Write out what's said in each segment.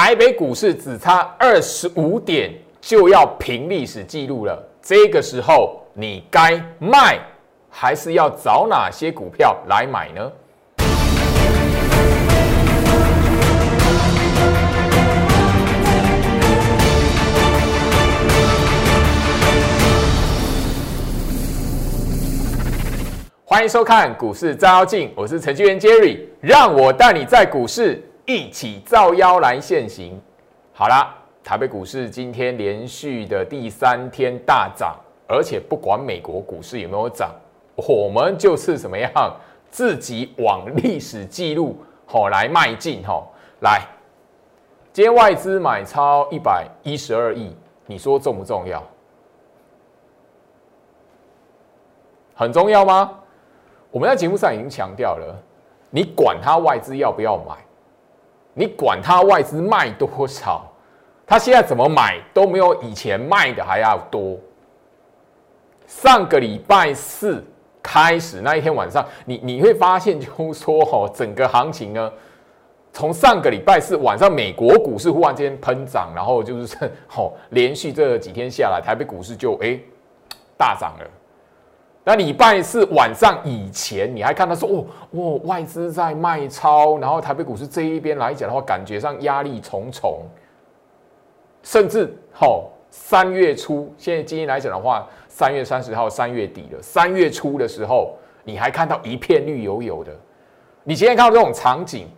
台北股市只差二十五点就要平历史记录了，这个时候你该卖还是要找哪些股票来买呢？欢迎收看股市照妖镜，我是程序员 Jerry，让我带你在股市一起造妖来现行。好啦，台北股市今天连续的第三天大涨，而且不管美国股市有没有涨，我们就是怎么样自己往历史记录好来迈进哈。来，今天外资买超一百一十二亿，你说重不重要？很重要吗？我们在节目上已经强调了，你管他外资要不要买，你管他外资卖多少，他现在怎么买都没有以前卖的还要多。上个礼拜四开始那一天晚上，你你会发现，就说哈，整个行情呢，从上个礼拜四晚上，美国股市忽然间喷涨，然后就是 吼，连续这几天下来，台北股市就哎大涨了。那礼拜四晚上以前，你还看到说哦哦外资在卖超，然后台北股市这一边来讲的话，感觉上压力重重，甚至好三月初，现在今天来讲的话，三月三十号三月底了，三月初的时候，你还看到一片绿油油的。你今天看到这种场景，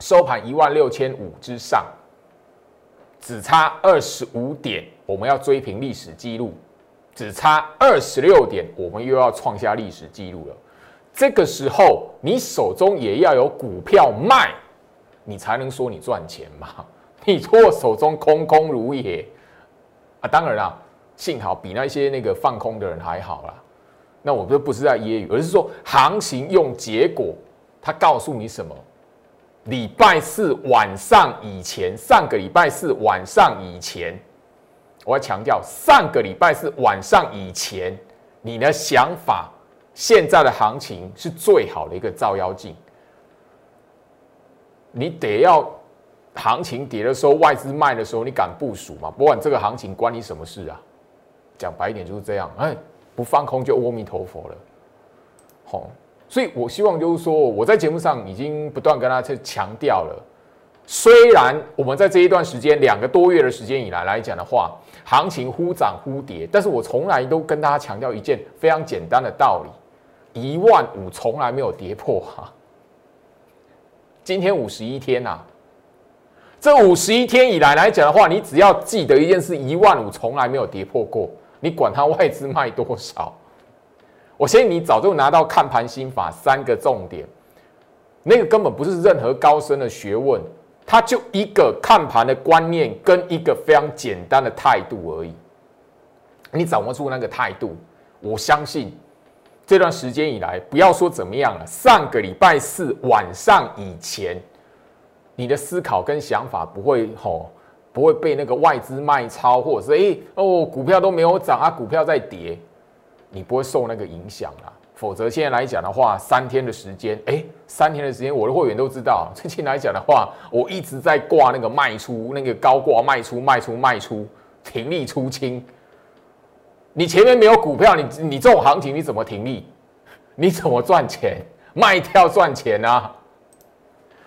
收盘一万六千五之上，只差二十五点，我们要追平历史记录。只差二十六点，我们又要创下历史记录了。这个时候，你手中也要有股票卖，你才能说你赚钱嘛。你如果手中空空如也啊，当然啦，幸好比那些那个放空的人还好啦。那我这不是在揶揄，而是说行情用结果，他告诉你什么？礼拜四晚上以前，上个礼拜四晚上以前。我要强调，上个礼拜是晚上以前，你的想法，现在的行情是最好的一个照妖镜。你得要行情跌的时候，外资卖的时候，你敢部署吗？不管这个行情关你什么事啊？讲白一点就是这样，哎，不放空就阿弥陀佛了。好，所以我希望就是说，我在节目上已经不断跟大家去强调了。虽然我们在这一段时间两个多月的时间以来来讲的话，行情忽涨忽跌，但是我从来都跟大家强调一件非常简单的道理：一万五从来没有跌破哈。今天五十一天呐，这五十一天以来来讲的话，你只要记得一件事：一万五从来没有跌破过。你管它外资卖多少，我相信你早就拿到看盘心法三个重点，那个根本不是任何高深的学问。他就一个看盘的观念跟一个非常简单的态度而已，你掌握住那个态度，我相信这段时间以来，不要说怎么样了，上个礼拜四晚上以前，你的思考跟想法不会吼，不会被那个外资卖超，或者是哎哦股票都没有涨啊，股票在跌，你不会受那个影响啊。否则，现在来讲的话，三天的时间，哎，三天的时间，我的会员都知道。最近来讲的话，我一直在挂那个卖出，那个高挂卖出，卖出，卖出，停利出清。你前面没有股票，你你这种行情你怎么停利？你怎么赚钱？卖掉赚钱啊！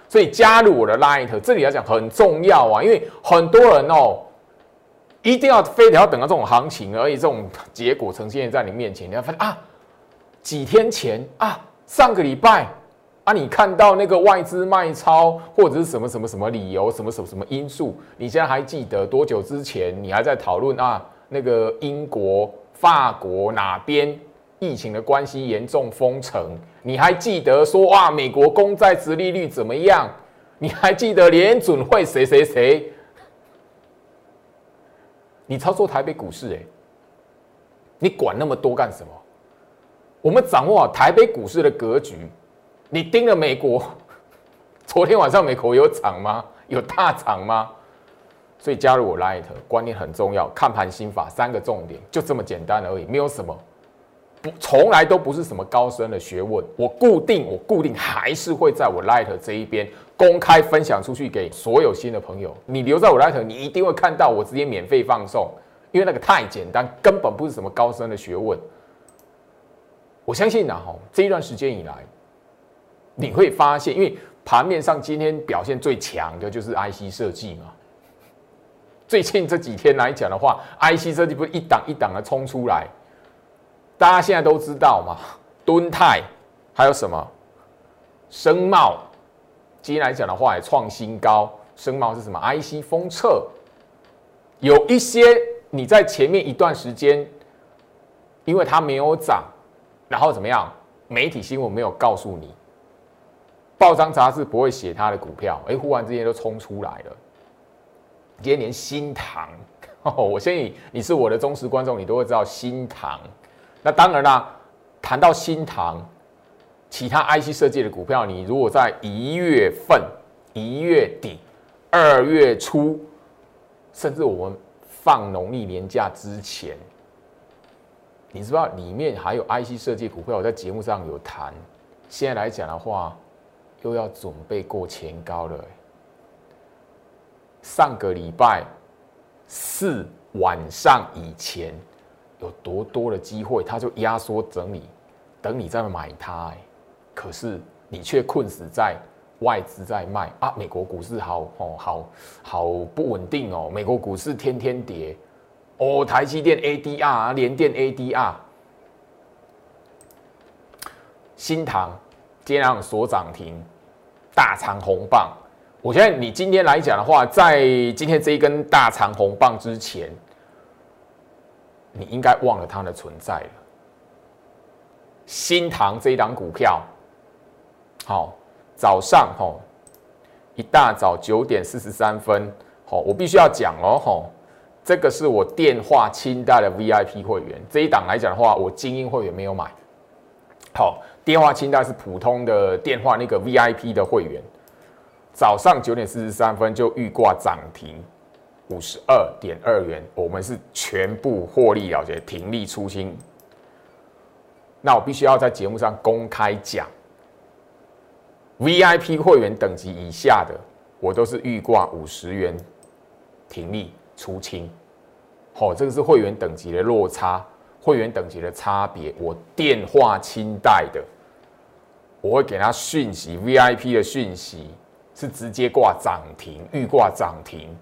所以加入我的 Light，这里来讲很重要啊，因为很多人哦，一定要非得要等到这种行情，而且这种结果呈现在你面前，你要发现啊。几天前啊，上个礼拜啊，你看到那个外资卖超或者是什么什么什么理由，什么什么什么因素？你现在还记得多久之前你还在讨论啊？那个英国、法国哪边疫情的关系严重封城？你还记得说哇，美国公债殖利率怎么样？你还记得联准会谁谁谁？你操作台北股市，哎，你管那么多干什么？我们掌握好台北股市的格局，你盯了美国，昨天晚上美国有涨吗？有大涨吗？所以加入我 Light，观念很重要，看盘心法三个重点，就这么简单而已，没有什么。不从来都不是什么高深的学问，我固定我固定还是会在我 Light 这一边公开分享出去给所有新的朋友。你留在我 Light，你一定会看到我直接免费放送，因为那个太简单，根本不是什么高深的学问。我相信呢，哈，这一段时间以来，你会发现，因为盘面上今天表现最强的就是 IC 设计嘛。最近这几天来讲的话，IC 设计不是一档一档的冲出来，大家现在都知道嘛，敦泰还有什么声茂，今天来讲的话也创新高。声茂是什么？IC 封测，有一些你在前面一段时间，因为它没有涨，然后怎么样？媒体新闻没有告诉你，报章杂志不会写他的股票，哎，忽然之间都冲出来了。今天连新塘，我相信你是我的忠实观众，你都会知道新塘。那当然啦，谈到新塘，其他 IC 设计的股票，你如果在一月份、一月底、二月初，甚至我们放农历年假之前，你知道里面还有 IC 设计股票，我在节目上有谈。现在来讲的话，又要准备过前高了。上个礼拜四晚上以前有多多的机会，他就压缩整理，等你再买它。可是你却困死在外资在卖啊！美国股市好哦，好好不稳定哦。美国股市天天跌哦，台积电 ADR、联电 ADR、新塘今天两所涨停，大长红棒。我觉得你今天来讲的话，在今天这一根大长红棒之前，你应该忘了它的存在了。新塘这一档股票，好，早上吼，一大早九点四十三分，好，我必须要讲哦，吼，这个是我电话清代的 VIP 会员，这一档来讲的话，我精英会员没有买。好，电话清代是普通的电话那个 VIP 的会员。早上九点四十三分就预挂涨停五十二点二元，我们是全部获利了结，停利出清。那我必须要在节目上公开讲，VIP 会员等级以下的，我都是预挂五十元停利出清。好，这个是会员等级的落差，会员等级的差别。我电话清代的，我会给他讯息，VIP 的讯息。是直接挂涨停，预挂涨停，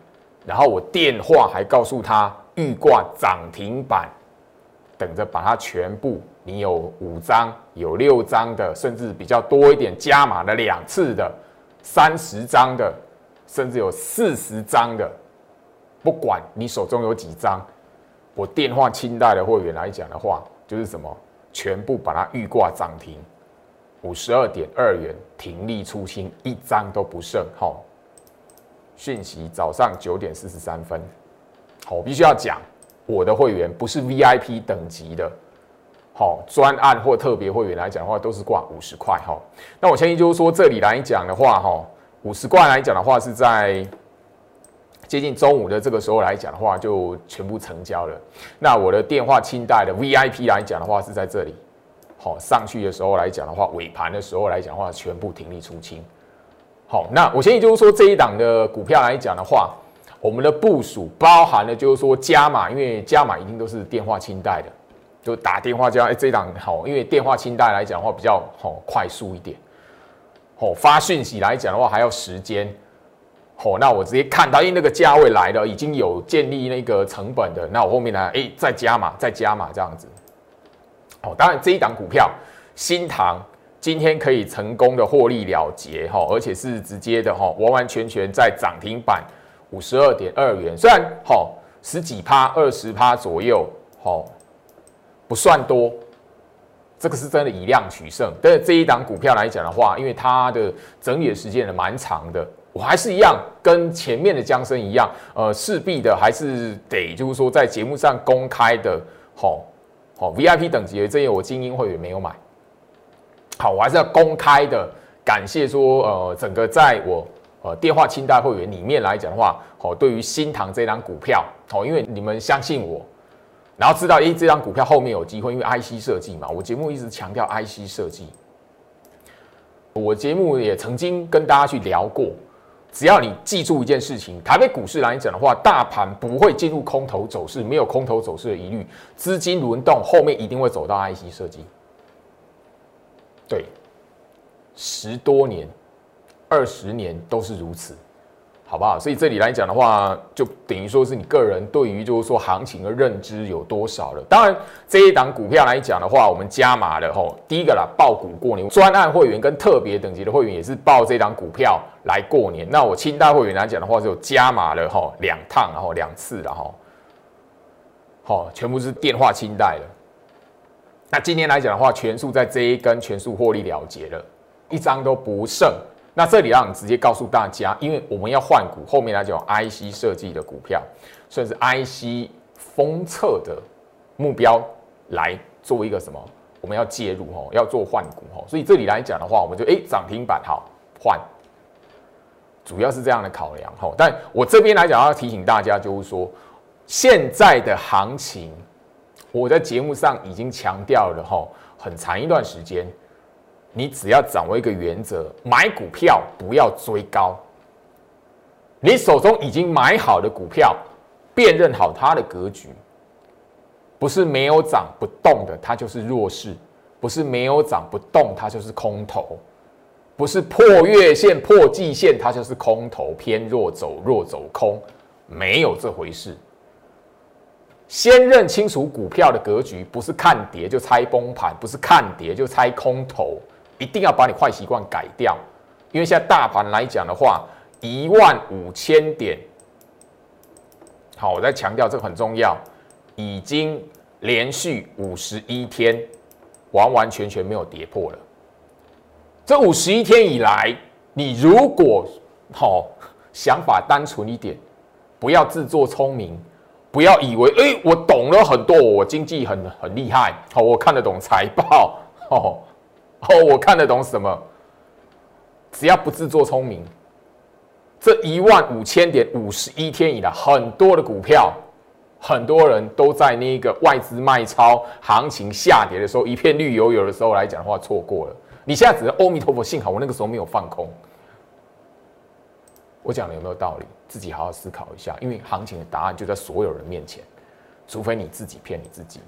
然后我电话还告诉他预挂涨停板，等着把它全部，你有五张，有六张的，甚至比较多一点加码的两次的，三十张的，甚至有四十张的，不管你手中有几张，我电话清代的会员来讲的话，就是什么，全部把它预挂涨停。五十二点二元停利出清，一张都不剩。好，讯息早上九点四十三分。好，必须要讲，我的会员不是 VIP 等级的，好专案或特别会员来讲的话，都是挂五十块。哈，那我相信就是说，这里来讲的话，哈，五十块来讲的话，是在接近中午的这个时候来讲的话，就全部成交了。那我的电话清代的 VIP 来讲的话，是在这里。好，上去的时候来讲的话，尾盘的时候来讲的话，全部停利出清。好，那我相信就是说这一档的股票来讲的话，我们的部署包含了就是说加码，因为加码一定都是电话清代的，就打电话加。哎，这一档好，因为电话清代来讲的话比较好快速一点。好，发讯息来讲的话还要时间。好，那我直接看到，因为那个价位来了，已经有建立那个成本的，那我后面呢，哎，再加码，再加码这样子。哦，当然这一档股票新塘今天可以成功的获利了结哈，而且是直接的哈，完完全全在涨停板五十二点二元，虽然好十几趴、二十趴左右，好不算多，这个是真的以量取胜。但是这一档股票来讲的话，因为它的整理的时间也蛮长的，我还是一样跟前面的江生一样，呃，势必的还是得就是说在节目上公开的，好。好，VIP 等级的这些我精英会员没有买。好，我还是要公开的感谢说，呃，整个在我呃电话清代会员里面来讲的话，好，对于新塘这张股票，好，因为你们相信我，然后知道，诶，这张股票后面有机会，因为 IC 设计嘛。我节目一直强调 IC 设计。我节目也曾经跟大家去聊过，只要你记住一件事情，台北股市来讲的话，大盘不会进入空头走势，没有空头走势的疑虑，资金轮动后面一定会走到 IC 设计。对，十多年、二十年都是如此。好不好？所以这里来讲的话，就等于说是你个人对于就是说行情的认知有多少了。当然，这一档股票来讲的话，我们加码了吼。第一个啦，报股过年，专案会员跟特别等级的会员也是报这档股票来过年。那我清代会员来讲的话，就加码了吼两趟，然后两次了吼。好，全部是电话清代了。那今天来讲的话，全数在这一根全数获利了结了，一张都不剩。那这里让你直接告诉大家，因为我们要换股，后面来讲 IC 设计的股票，甚至 IC 封测的目标来做一个什么？我们要介入哦，要做换股哦。所以这里来讲的话，我们就哎涨停板好换，主要是这样的考量哈。但我这边来讲要提醒大家，就是说现在的行情，我在节目上已经强调了哈，很长一段时间。你只要掌握一个原则，买股票不要追高。你手中已经买好的股票，辨认好它的格局，不是没有涨不动的，它就是弱势；不是没有涨不动，它就是空头；不是破月线、破季线，它就是空头偏弱走弱走空，没有这回事。先认清楚股票的格局，不是看跌就猜崩盘，不是看跌就猜空头。一定要把你坏习惯改掉，因为现在大盘来讲的话，一万五千点，好，我再强调这个很重要，已经连续五十一天完完全全没有跌破了。这五十一天以来，你如果好想法单纯一点，不要自作聪明，不要以为哎，我懂了很多，我经济很很厉害，好，我看得懂财报，哦。哦，我看得懂什么？只要不自作聪明，这一万五千点五十一天以来，很多的股票，很多人都在那个外资卖超、行情下跌的时候，一片绿油油的时候来讲的话，错过了。你现在只能阿弥陀佛，幸好我那个时候没有放空。我讲的有没有道理？自己好好思考一下，因为行情的答案就在所有人面前，除非你自己骗你自己。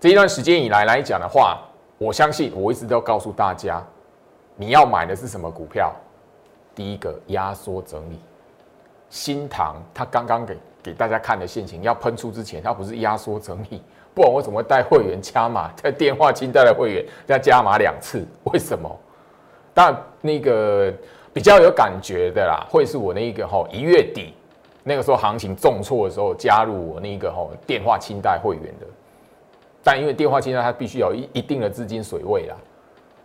这一段时间以来来讲的话。我相信我一直都告诉大家，你要买的是什么股票？第一个压缩整理，新塘他刚刚给给大家看的现情，要喷出之前，它不是压缩整理，不然我怎么会带会员加码？在电话清带的会员要加码两次，为什么？但那个比较有感觉的啦，会是我那一个哈一月底那个时候行情重挫的时候，加入我那个哈电话清代会员的。但因为电话清单它必须有一一定的资金水位啦，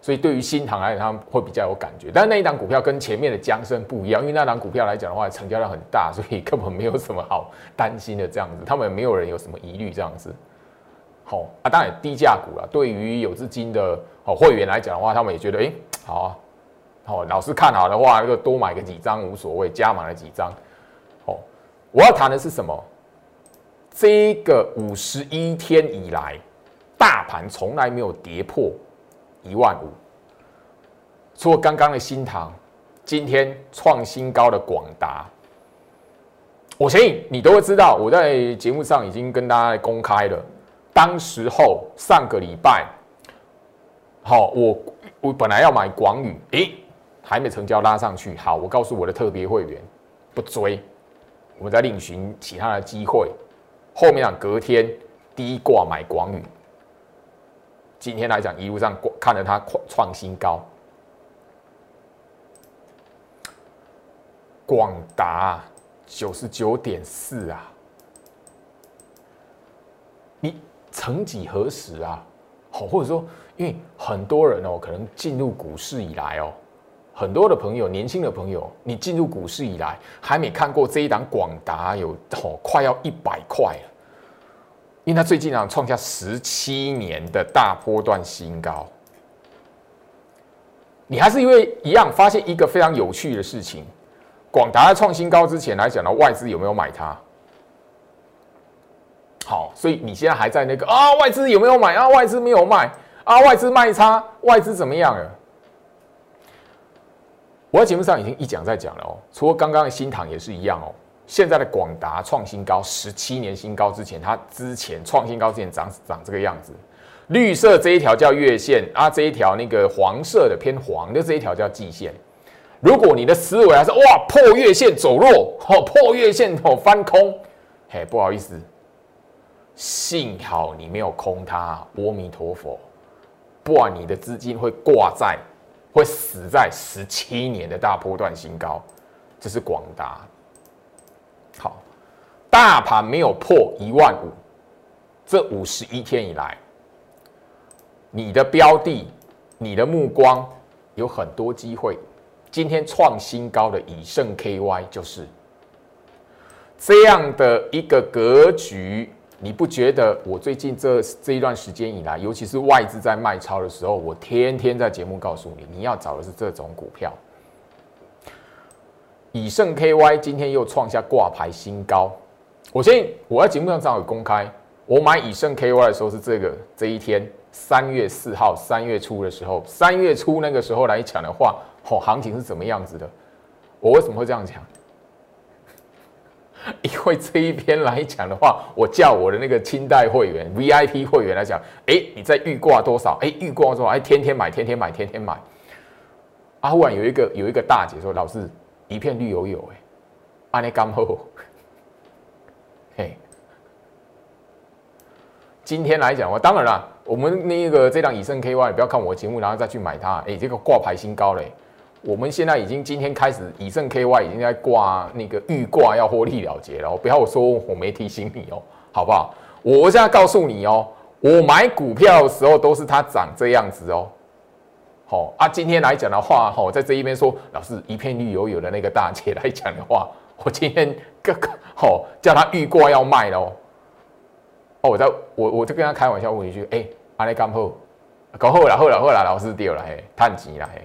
所以对于新塘来讲，他们会比较有感觉。但是那一档股票跟前面的江生不一样，因为那档股票来讲的话，成交量很大，所以根本没有什么好担心的这样子。他们也没有人有什么疑虑这样子。好啊，当然低价股了。对于有资金的哦会员来讲的话，他们也觉得哎好啊，好老师看好的话，就多买个几张无所谓，加满了几张。好，我要谈的是什么？这个五十一天以来，大盘从来没有跌破一万五，除了刚刚的新塘，今天创新高的广达，我相信你都会知道。我在节目上已经跟大家公开了，当时候上个礼拜，好，我我本来要买广宇，诶，还没成交拉上去，好，我告诉我的特别会员，不追，我们再另寻其他的机会。后面讲隔天低挂买广宇，今天来讲一路上看着它创新高，广达九十九点四啊，你曾几何时啊？好，或者说，因为很多人哦，可能进入股市以来哦。很多的朋友，年轻的朋友，你进入股市以来，还没看过这一档广达有哦，快要一百块了，因为它最近啊创下十七年的大波段新高。你还是因为一样发现一个非常有趣的事情，广达在创新高之前来讲呢，外资有没有买它？好，所以你现在还在那个啊，外资有没有买啊？外资没有卖啊，外资卖差，外资怎么样了？我在节目上已经一讲再讲了哦，除了刚刚的新塘也是一样哦。现在的广达创新高，十七年新高之前，它之前创新高之前长长这个样子。绿色这一条叫月线啊，这一条那个黄色的偏黄的这一条叫季线。如果你的思维还是哇破月线走弱，哦破月线哦翻空，嘿不好意思，幸好你没有空它，阿弥陀佛，不然你的资金会挂在，会死在十七年的大波段新高。这是广达。好，大盘没有破一万五，这五十一天以来，你的标的、你的目光有很多机会。今天创新高的以盛 KY 就是这样的一个格局，你不觉得？我最近这这一段时间以来，尤其是外资在卖超的时候，我天天在节目告诉你，你要找的是这种股票。以盛 KY 今天又创下挂牌新高。我先我在节目上正好有公开，我买以盛 KY 的时候是这个这一天，三月四号，三月初的时候，三月初那个时候来讲的话，哦，行情是怎么样子的？我为什么会这样讲？因为这一篇来讲的话，我叫我的那个清代会员 VIP 会员来讲，哎，你在预挂多少？哎，预挂多少？哎，天天买，天天买，天天买。啊，忽然有一个有一个大姐说，老师。一片绿油油哎，安尼刚好，嘿。今天来讲，我当然了，我们那个这档以盛 KY，不要看我节目，然后再去买它，哎，这个挂牌新高嘞。我们现在已经今天开始，以盛 KY 已经在挂那个预挂要获利了结了，不要说我没提醒你哦，好不好？我现在告诉你哦，我买股票的时候都是它长这样子哦。好啊，今天来讲的话，哈，在这一边说，老师一片绿油油的那个大姐来讲的话，我今天哥哥，好叫他预挂要卖喽。哦，我在我我就跟他开玩笑问一句，哎，阿力干好，搞好了，好了，好了，老师掉了嘿，叹钱了嘿。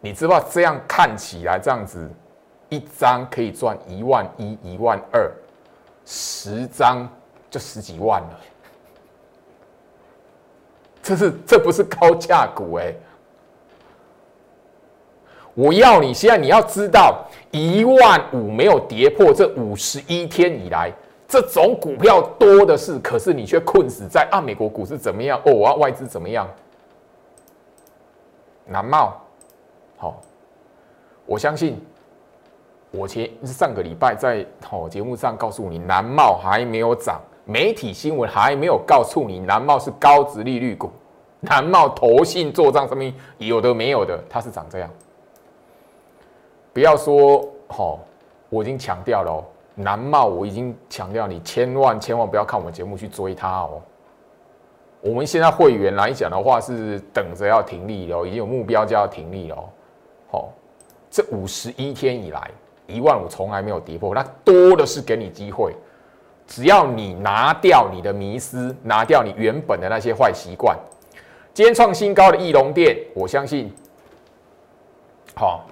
你知道这样看起来这样子，一张可以赚一万一、一万二，十张就十几万了。这是这不是高价股哎！我要你现在你要知道，一万五没有跌破，这五十一天以来，这种股票多的是，可是你却困死在啊！美国股市怎么样？哦，我要外资怎么样？南茂，好，我相信，我前上个礼拜在好节目上告诉你，南茂还没有涨。媒体新闻还没有告诉你，南茂是高值利率股，南茂投信做账上面有的没有的，它是长这样。不要说好，我已经强调了哦，南茂我已经强调，你千万千万不要看我们节目去追它哦。我们现在会员来讲的话，是等着要停利了，已经有目标就要停利了。好，这五十一天以来，一万五从来没有跌破，那多的是给你机会。只要你拿掉你的迷失，拿掉你原本的那些坏习惯，今天创新高的翼龙店，我相信，好，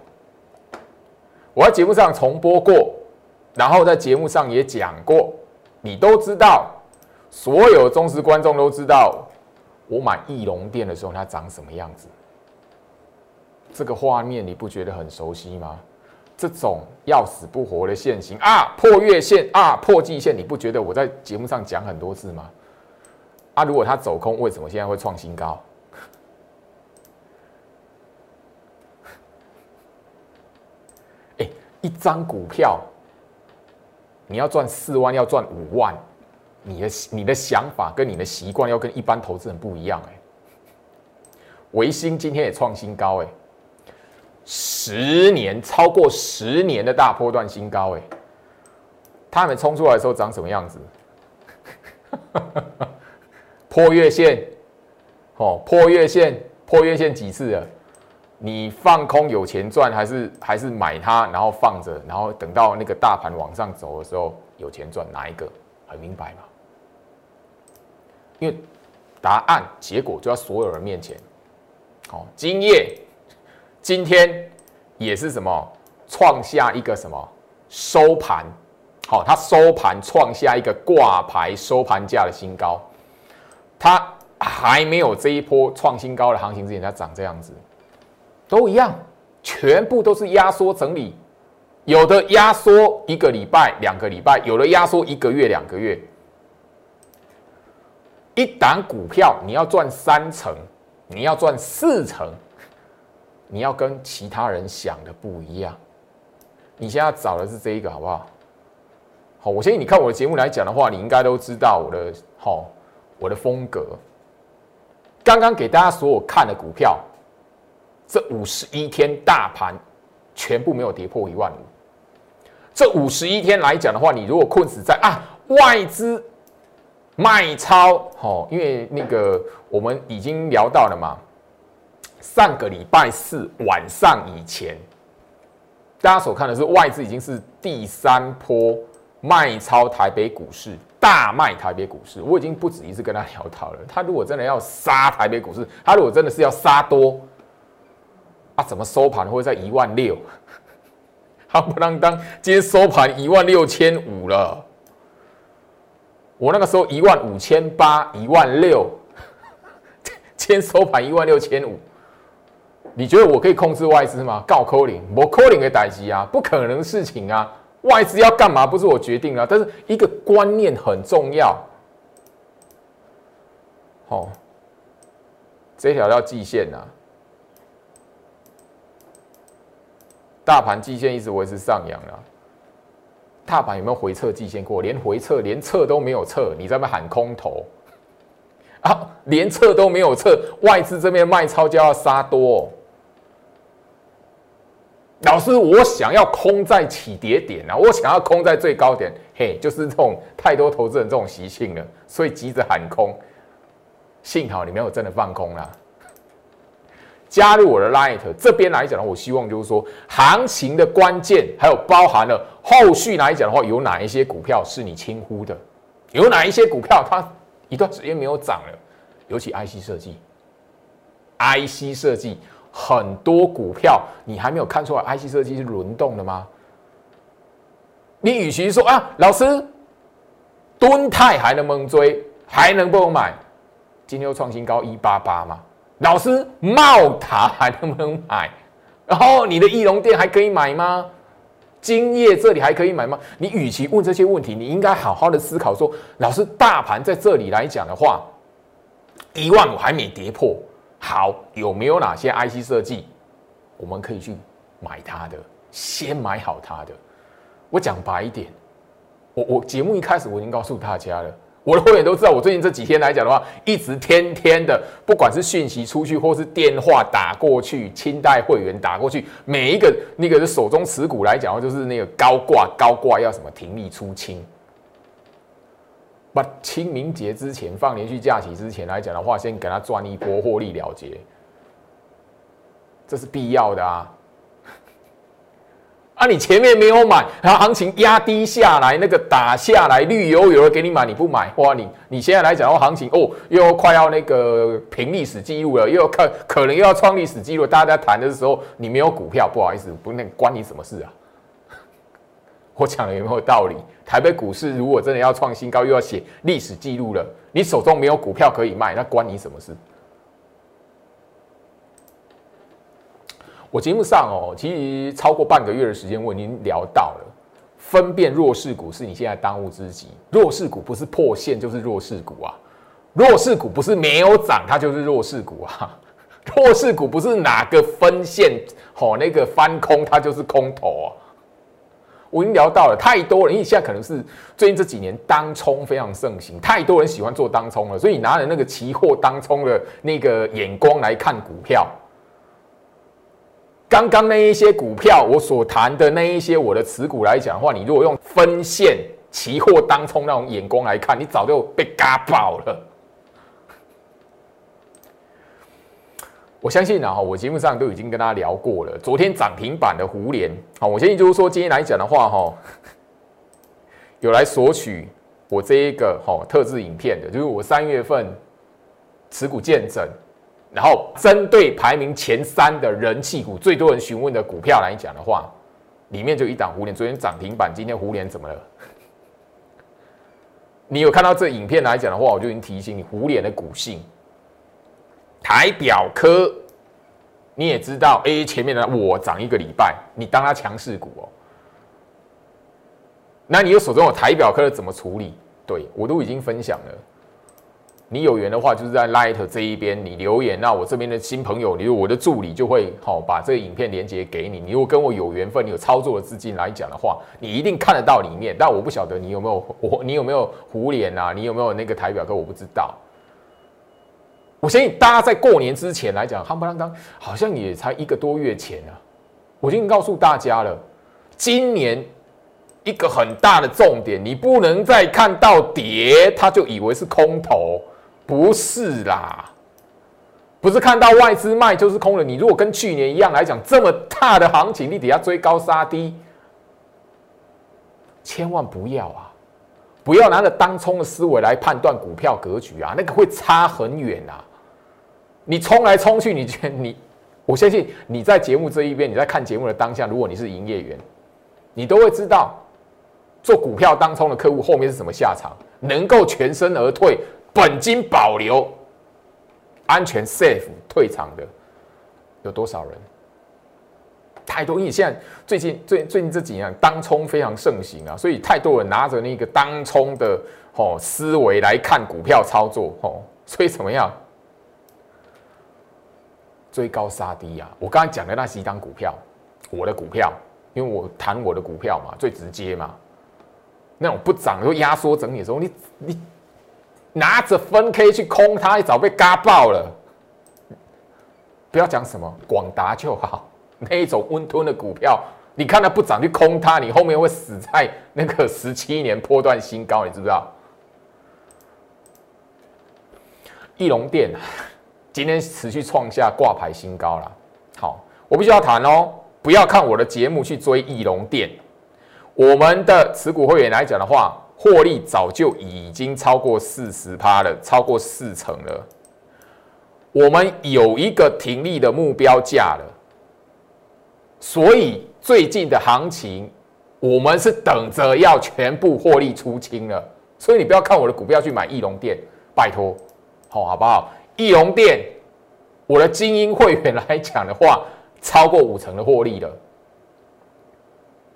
我在节目上重播过，然后在节目上也讲过，你都知道，所有忠实观众都知道，我买翼龙店的时候它长什么样子，这个画面你不觉得很熟悉吗？这种要死不活的线型啊，破月线啊，破季线，你不觉得我在节目上讲很多次吗？啊，如果它走空，为什么现在会创新高？哎，一张股票你要赚四万，要赚五万，你的你的想法跟你的习惯要跟一般投资人不一样哎。维新今天也创新高哎。十年超过十年的大波段新高，哎，它还没冲出来的时候长什么样子？破月线，哦，破月线，破月线几次了？你放空有钱赚，还是还是买它，然后放着，然后等到那个大盘往上走的时候有钱赚，哪一个？很明白嘛？因为答案结果就在所有人面前。好，今夜。今天也是什么创下一个什么收盘，好，它收盘创下一个挂牌收盘价的新高，它还没有这一波创新高的行情之前，它涨这样子，都一样，全部都是压缩整理，有的压缩一个礼拜、两个礼拜，有的压缩一个月、两个月。一档股票你要赚三成，你要赚四成，你要跟其他人想的不一样。你现在找的是这一个，好不好？好，我相信你看我的节目来讲的话，你应该都知道我的好，我的风格。刚刚给大家所有看的股票，这五十一天大盘全部没有跌破一万五。这五十一天来讲的话，你如果困死在啊外资卖超，好，因为那个我们已经聊到了嘛，上个礼拜四晚上以前，大家所看的是外资已经是第三波。卖超台北股市，大卖台北股市，我已经不止一次跟他聊到了。他如果真的要杀台北股市，他如果真的是要杀多，啊，怎么收盘会在一万六？他不让当今天收盘一万六千五了。我那个时候一万五千八，一万六，今天收盘一万六千五。你觉得我可以控制外资吗？告扣零，我扣零给逮击啊，不可能事情啊。外资要干嘛不是我决定啊，但是一个观念很重要。好，这条叫季线呐，大盘季线一直维持上扬啊。大盘有没有回撤季线过？连回撤连撤都没有撤，你在那喊空头啊？连测都没有测，外资这边卖超就要杀多。老师，我想要空在起跌点啊，我想要空在最高点，嘿，就是这种太多投资人这种习性了，所以急着喊空。幸好你没有真的放空啦。加入我的 Light 这边来讲呢，我希望就是说，行情的关键还有包含了后续来讲的话，有哪一些股票是你轻忽的？有哪一些股票它一段时间没有涨了？尤其 IC 设计，IC 设计。很多股票你还没有看出来，IC 设计是轮动的吗？你与其说啊，老师，敦泰还能不能追？还能不能买？今天又创新高一八八嘛。老师，茂塔还能不能买？然后你的翼龙店还可以买吗？金业这里还可以买吗？你与其问这些问题，你应该好好的思考说，老师，大盘在这里来讲的话，一万五还没跌破。好，有没有哪些 IC 设计，我们可以去买它的？先买好它的。我讲白一点，我我节目一开始我已经告诉大家了，我的会员都知道，我最近这几天来讲的话，一直天天的，不管是讯息出去，或是电话打过去，清代会员打过去，每一个那个手中持股来讲的话，就是那个高挂高挂要什么停利出清。把清明节之前放连续假期之前来讲的话，先给他赚一波获利了结，这是必要的啊！啊，你前面没有买，然后行情压低下来，那个打下来绿油油的给你买，你不买，哇！你你现在来讲的话，行情哦，又快要那个平历史记录了，又要看可能又要创历史记录，大家在谈的时候，你没有股票，不好意思，不那关你什么事啊？我讲的有没有道理？台北股市如果真的要创新高，又要写历史记录了，你手中没有股票可以卖，那关你什么事？我节目上哦，其实超过半个月的时间，我已经聊到了分辨弱势股是你现在当务之急。弱势股不是破线就是弱势股啊，弱势股不是没有涨它就是弱势股啊，弱势股不是哪个分线哦那个翻空它就是空头啊。我已经聊到了太多人，因为现在可能是最近这几年当冲非常盛行，太多人喜欢做当冲了，所以拿着那个期货当冲的那个眼光来看股票。刚刚那一些股票，我所谈的那一些我的持股来讲的话，你如果用分线期货当冲那种眼光来看，你早就被嘎爆了。我相信啊，哈，我节目上都已经跟大家聊过了。昨天涨停板的胡联，好，我相信就是说今天来讲的话，哈，有来索取我这一个哈特制影片的，就是我三月份持股见证，然后针对排名前三的人气股，最多人询问的股票来讲的话，里面就一档胡联，昨天涨停板，今天胡联怎么了？你有看到这影片来讲的话，我就已经提醒你，虎脸的股性，台表科，你也知道，哎，前面的我涨一个礼拜，你当它强势股哦。那你有手中有台表科的怎么处理？对我都已经分享了。你有缘的话，就是在 Light 这一边，你留言，那我这边的新朋友，你我的助理就会好把这个影片连接给你。你如果跟我有缘分，有操作的资金来讲的话，你一定看得到里面。但我不晓得你有没有我，你有没有胡脸啊？你有没有那个台表哥？我不知道。我相信大家在过年之前来讲，夯不啷当，好像也才一个多月前啊。我已经告诉大家了，今年一个很大的重点，你不能再看到跌，他就以为是空头。不是啦，不是看到外资卖就是空了。你如果跟去年一样来讲，这么大的行情，你底下追高杀低，千万不要啊！不要拿着当冲的思维来判断股票格局啊，那个会差很远啊！你冲来冲去，你觉你，我相信你在节目这一边，你在看节目的当下，如果你是营业员，你都会知道，做股票当冲的客户后面是什么下场，能够全身而退。本金保留，安全 safe 退场的有多少人？太多，因为现在最近最最近这几年当冲非常盛行啊，所以太多人拿着那个当冲的哦思维来看股票操作哦，所以怎么样？追高杀低啊！我刚才讲的那几档股票，我的股票，因为我谈我的股票嘛，最直接嘛，那种不涨就压缩整理的时候，你你。拿着分 K 去空它，一早被嘎爆了。不要讲什么广达就好，那一种温吞的股票，你看它不涨去空它，你后面会死在那个十七年波段新高，你知不知道？翼龙电 今天持续创下挂牌新高了。好，我必须要谈哦，不要看我的节目去追翼龙电。我们的持股会员来讲的话。获利早就已经超过四十趴了，超过四成了。我们有一个停利的目标价了，所以最近的行情，我们是等着要全部获利出清了。所以你不要看我的股票去买翼龙店，拜托，好好不好？翼龙店，我的精英会员来讲的话，超过五成的获利了。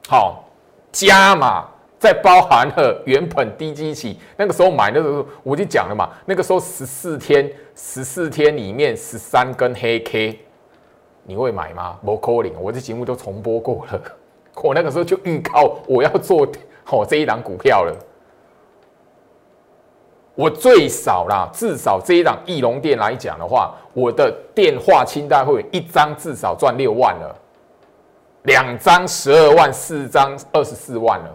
好，加码。在包含了原本低基期，那个时候买的时候我就讲了嘛，那个时候十四天，十四天里面十三根黑 K，你会买吗？不 calling，我这节目都重播过了，我那个时候就预告我要做好 这一档股票了，我最少啦，至少这一档翼龙店来讲的话，我的电话清单会一张至少赚六万了，两张十二万，四张二十四万了。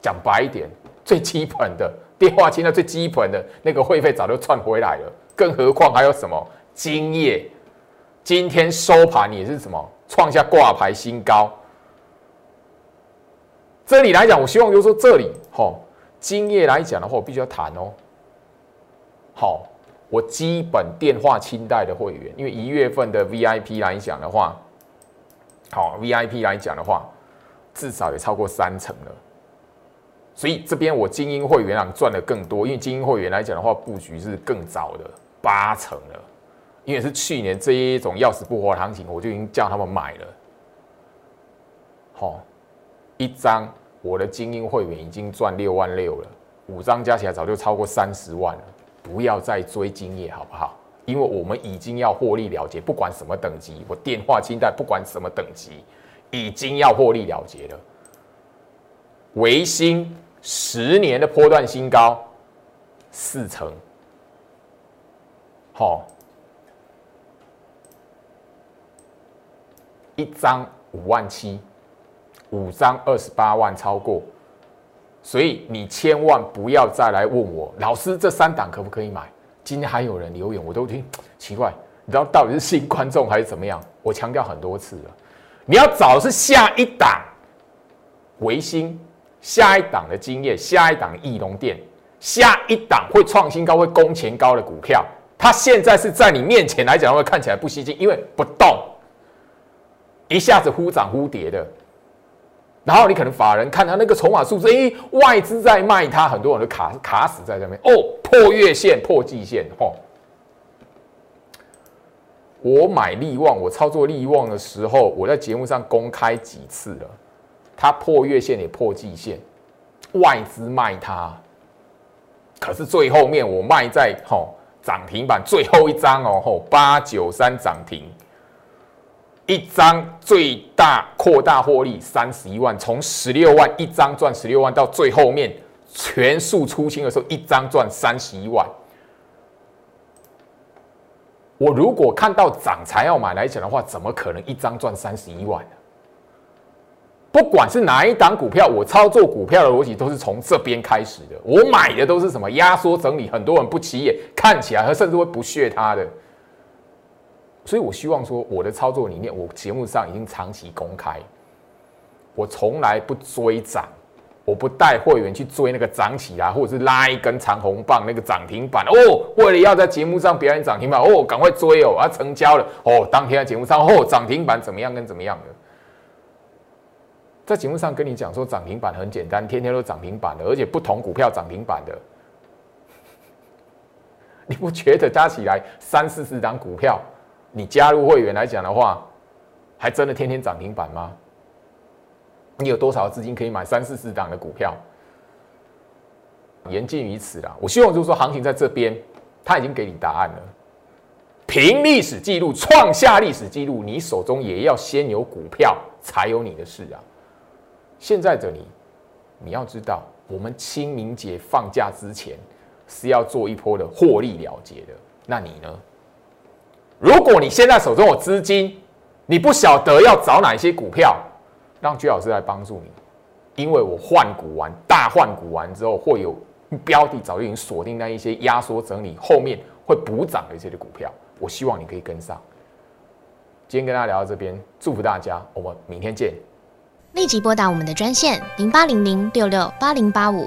讲白一点，最基本的电话清单，最基本的那个会费早就赚回来了，更何况还有什么金业？今天收盘也是什么创下挂牌新高。这里来讲，我希望就是说这里，吼，今夜来讲的话，我必须要谈哦。好，我基本电话清代的会员，因为一月份的 VIP 来讲的话，好 VIP 来讲的话，至少也超过三成了。所以这边我精英会员啊赚的更多，因为精英会员来讲的话，布局是更早的八成了，因为是去年这一种要死不活的行情，我就已经叫他们买了。好，一张我的精英会员已经赚六万六了，五张加起来早就超过三十万了。不要再追金业好不好？因为我们已经要获利了结，不管什么等级，我电话清单不管什么等级，已经要获利了结了。维新。十年的波段新高，四成，好，一张五万七，五张二十八万，超过，所以你千万不要再来问我，老师这三档可不可以买？今天还有人留言，我都听奇怪，你知道到底是新观众还是怎么样？我强调很多次了，你要找的是下一档，维新。下一档的经验，下一档翼龙店，下一档会创新高、会攻前高的股票，它现在是在你面前来讲，会看起来不吸睛，因为不动，一下子忽涨忽跌的。然后你可能法人看他那个筹码数字，哎，外资在卖它，很多人都卡卡死在这边。哦，破月线、破季线，吼！我买利旺，我操作利旺的时候，我在节目上公开几次了，它破月线也破季线，外资卖它，可是最后面我卖在吼涨停板最后一张哦，吼八九三涨停。一张最大扩大获利三十一万，从十六万一张赚十六万，到最后面全数出清的时候，一张赚三十一万。我如果看到涨才要买来讲的话，怎么可能一张赚三十一万呢？不管是哪一档股票，我操作股票的逻辑都是从这边开始的。我买的都是什么压缩整理，很多人不起眼，看起来和甚至会不屑它的。所以，我希望说，我的操作理念，我节目上已经长期公开。我从来不追涨，我不带会员去追那个涨起来，或者是拉一根长红棒那个涨停板哦。为了要在节目上表演涨停板哦，赶快追哦，啊，成交了哦，当天在节目上哦，涨停板怎么样跟怎么样的，在节目上跟你讲说涨停板很简单，天天都涨停板的，而且不同股票涨停板的，你不觉得加起来三四十档股票？你加入会员来讲的话，还真的天天涨停板吗？你有多少资金可以买三四十档的股票？言尽于此啦。我希望就是说，行情在这边，他已经给你答案了。凭历史记录创下历史记录，你手中也要先有股票，才有你的事啊。现在的你，你要知道，我们清明节放假之前是要做一波的获利了结的。那你呢？如果你现在手中有资金，你不晓得要找哪一些股票，让居老师来帮助你，因为我换股完大换股完之后，会有标的早就已经锁定那一些压缩整理后面会补涨的一些的股票，我希望你可以跟上。今天跟大家聊到这边，祝福大家，我们明天见。立即拨打我们的专线零八零零六六八零八五。